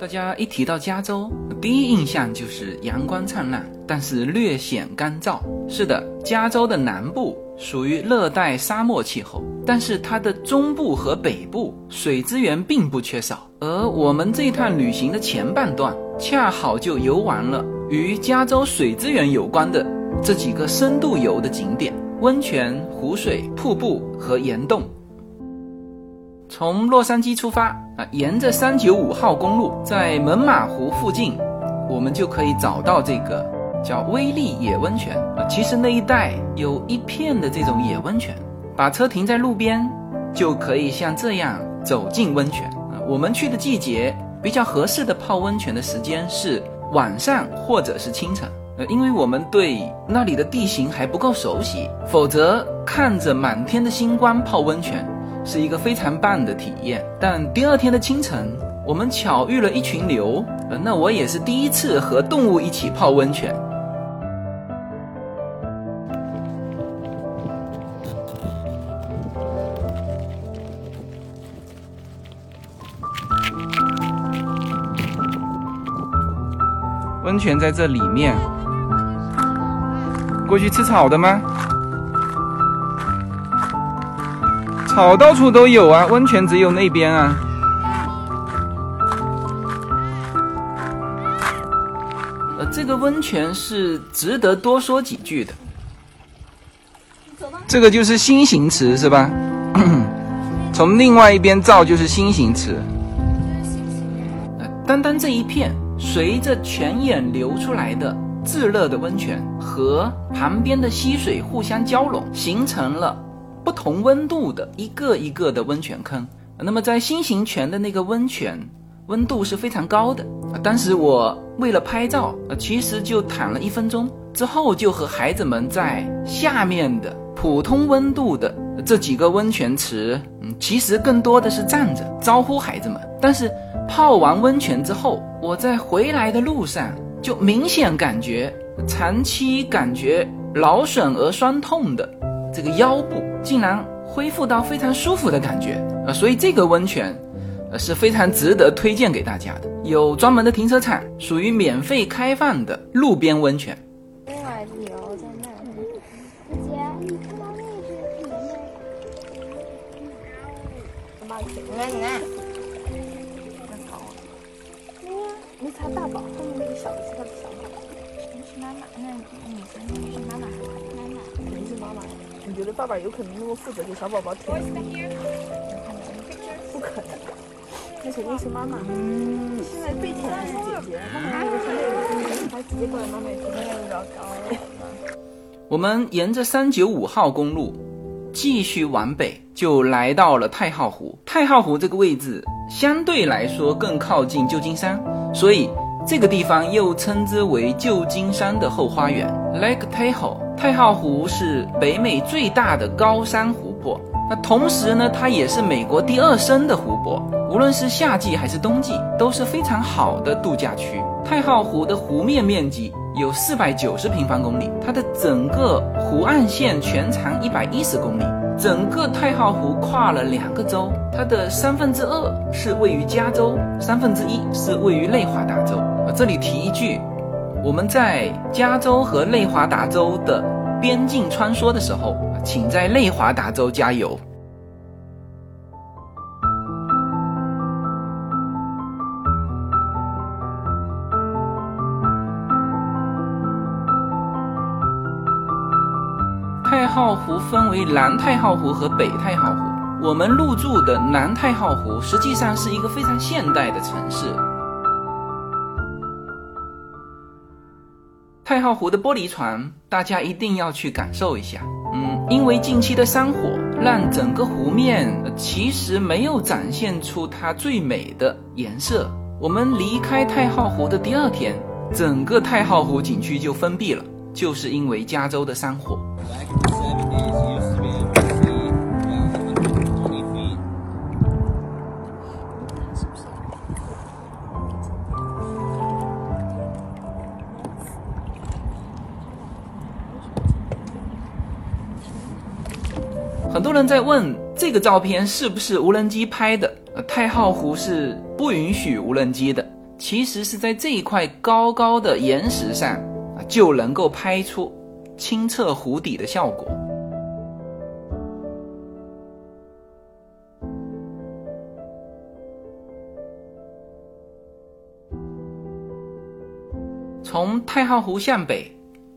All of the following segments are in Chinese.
大家一提到加州，第一印象就是阳光灿烂，但是略显干燥。是的，加州的南部属于热带沙漠气候，但是它的中部和北部水资源并不缺少。而我们这趟旅行的前半段，恰好就游玩了与加州水资源有关的这几个深度游的景点：温泉、湖水、瀑布和岩洞。从洛杉矶出发啊，沿着三九五号公路，在门马湖附近，我们就可以找到这个叫威力野温泉啊。其实那一带有一片的这种野温泉，把车停在路边，就可以像这样走进温泉啊。我们去的季节比较合适的泡温泉的时间是晚上或者是清晨，呃，因为我们对那里的地形还不够熟悉，否则看着满天的星光泡温泉。是一个非常棒的体验，但第二天的清晨，我们巧遇了一群牛，呃，那我也是第一次和动物一起泡温泉。温泉在这里面，过去吃草的吗？草到处都有啊，温泉只有那边啊。呃，这个温泉是值得多说几句的。这个就是新型池是吧？从另外一边照就是心形池。单单这一片，随着泉眼流出来的炙热的温泉和旁边的溪水互相交融，形成了。不同温度的一个一个的温泉坑，那么在新型泉的那个温泉温度是非常高的。当时我为了拍照，其实就躺了一分钟，之后就和孩子们在下面的普通温度的这几个温泉池，嗯，其实更多的是站着招呼孩子们。但是泡完温泉之后，我在回来的路上就明显感觉长期感觉劳损而酸痛的。这个腰部竟然恢复到非常舒服的感觉呃，所以这个温泉，呃是非常值得推荐给大家的。有专门的停车场，属于免费开放的路边温泉。另外自由在那，姐，你看到那只奶奶？妈妈，你看，你好。你擦大宝，后面那个小的是他的小宝。那是妈妈，那女生那是妈妈还是妈妈？肯定是妈妈。你觉得爸爸有可能那么负责给小宝宝舔？不可能，那肯定是妈妈。嗯，现在被舔的是姐姐，妈妈那个是妹妹，他直接过来妈妈这边比较高。我们沿着三九五号公路继续往北，就来到了太浩湖。太浩湖这个位置相对来说更靠近旧金山，所以这个地方又称之为旧金山的后花园 （Lake Tahoe）。太浩湖是北美最大的高山湖泊，那同时呢，它也是美国第二深的湖泊。无论是夏季还是冬季，都是非常好的度假区。太浩湖的湖面面积有四百九十平方公里，它的整个湖岸线全长一百一十公里。整个太浩湖跨了两个州，它的三分之二是位于加州，三分之一是位于内华达州。啊，这里提一句。我们在加州和内华达州的边境穿梭的时候，请在内华达州加油。太浩湖分为南太浩湖和北太浩湖。我们入住的南太浩湖实际上是一个非常现代的城市。太浩湖的玻璃船，大家一定要去感受一下。嗯，因为近期的山火，让整个湖面其实没有展现出它最美的颜色。我们离开太浩湖的第二天，整个太浩湖景区就封闭了，就是因为加州的山火。很多人在问这个照片是不是无人机拍的？呃，太浩湖是不允许无人机的。其实是在这一块高高的岩石上啊，就能够拍出清澈湖底的效果。从太浩湖向北，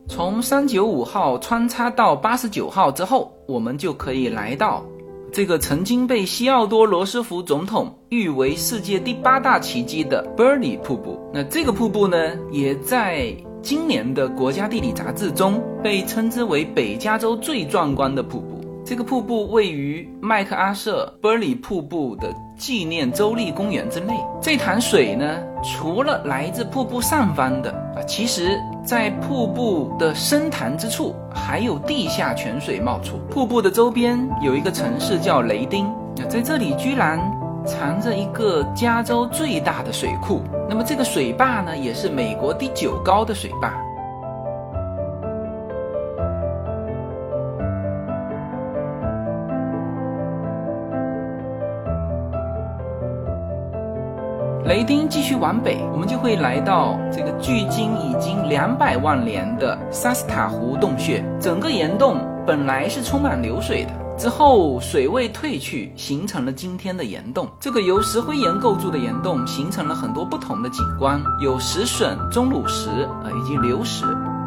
从三九五号穿插到八十九号之后，我们就可以来到这个曾经被西奥多·罗斯福总统誉为世界第八大奇迹的 Burley 瀑布。那这个瀑布呢，也在今年的国家地理杂志中被称之为北加州最壮观的瀑布。这个瀑布位于麦克阿瑟·伯里瀑布的纪念州立公园之内。这潭水呢，除了来自瀑布上方的啊，其实在瀑布的深潭之处还有地下泉水冒出。瀑布的周边有一个城市叫雷丁，在这里居然藏着一个加州最大的水库。那么这个水坝呢，也是美国第九高的水坝。雷丁继续往北，我们就会来到这个距今已经两百万年的萨斯塔湖洞穴。整个岩洞本来是充满流水的，之后水位退去，形成了今天的岩洞。这个由石灰岩构筑的岩洞形成了很多不同的景观，有石笋、钟乳石啊，以及流石。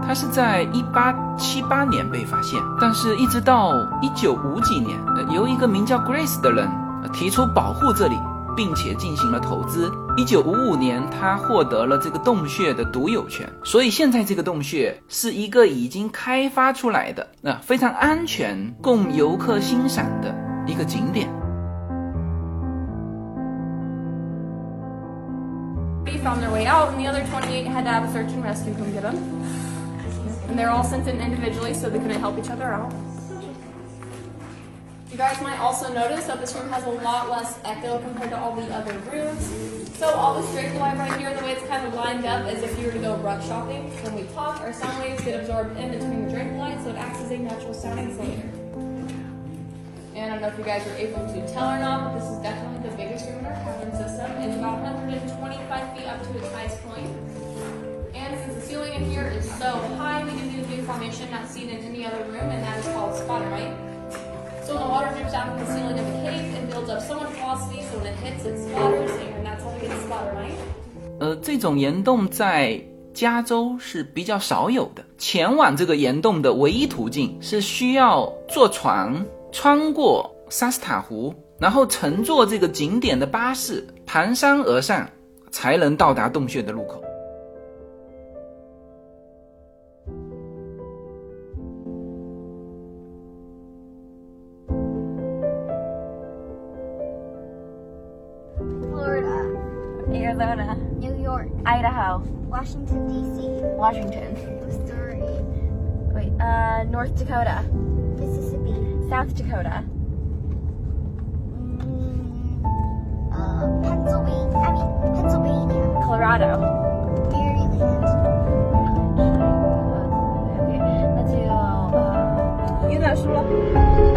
它是在一八七八年被发现，但是一直到一九五几年，由一个名叫 Grace 的人提出保护这里。并且进行了投资。一九五五年，他获得了这个洞穴的独有权，所以现在这个洞穴是一个已经开发出来的、那非常安全、供游客欣赏的一个景点。found their way out, and the other 28 had to have a search and rescue come get them. And they're all sent in individually so they couldn't help each other out. You guys might also notice that this room has a lot less echo compared to all the other rooms. So all this drape line right here, the way it's kind of lined up is if you were to go rug shopping. When we talk, our sound waves get absorbed in between the drape lines, so it acts as a natural sound insulator. And I don't know if you guys were able to tell or not, but this is definitely the biggest room in our cavern system. It's about 125 feet up to its highest point. And since the ceiling in here is so high, we do a new formation not seen in any other room, and that is called spotterite. So when the water drips down from the ceiling of the cave and builds up so much velocity, so when it hits, it splatters, and that's how we get splatter, right? 呃，这种岩洞在加州是比较少有的。前往这个岩洞的唯一途径是需要坐船穿过萨斯塔湖，然后乘坐这个景点的巴士蹒跚而上，才能到达洞穴的入口。Arizona. New York. Idaho. Washington, D.C. Washington. Missouri. Wait, uh, North Dakota. Mississippi. South Dakota. Mm, uh, Pennsylvania. I mean, Pennsylvania. Colorado. Maryland. Okay, let's do, uh,